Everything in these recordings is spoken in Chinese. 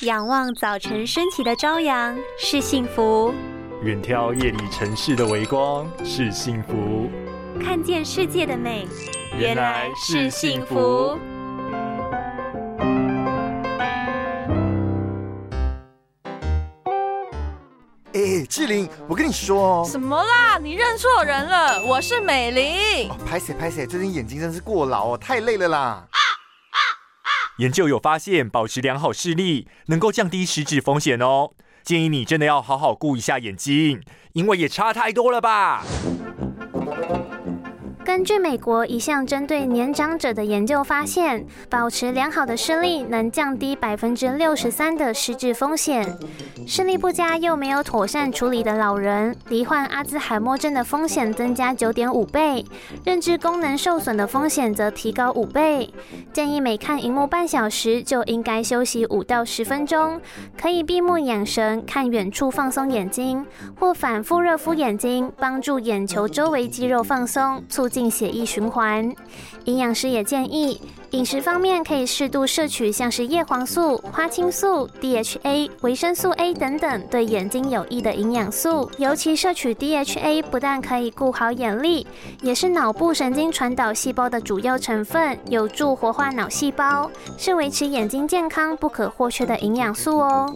仰望早晨升起的朝阳是幸福，远眺夜里城市的微光是幸福，看见世界的美原来是幸福。哎，志玲，我跟你说哦，什么啦？你认错人了，我是美玲。拍谁拍谁，最近眼睛真是过劳哦，太累了啦。研究有发现，保持良好视力能够降低食指风险哦。建议你真的要好好顾一下眼睛，因为也差太多了吧。根据美国一项针对年长者的研究发现，保持良好的视力能降低百分之六十三的失智风险。视力不佳又没有妥善处理的老人，罹患阿兹海默症的风险增加九点五倍，认知功能受损的风险则提高五倍。建议每看荧幕半小时就应该休息五到十分钟，可以闭目养神，看远处放松眼睛，或反复热敷眼睛，帮助眼球周围肌肉放松，促。进血液循环，营养师也建议饮食方面可以适度摄取像是叶黄素、花青素、DHA、维生素 A 等等对眼睛有益的营养素。尤其摄取 DHA 不但可以顾好眼力，也是脑部神经传导细胞的主要成分，有助活化脑细胞，是维持眼睛健康不可或缺的营养素哦。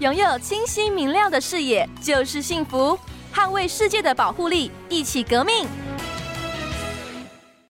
拥有清晰明亮的视野就是幸福。捍卫世界的保护力，一起革命。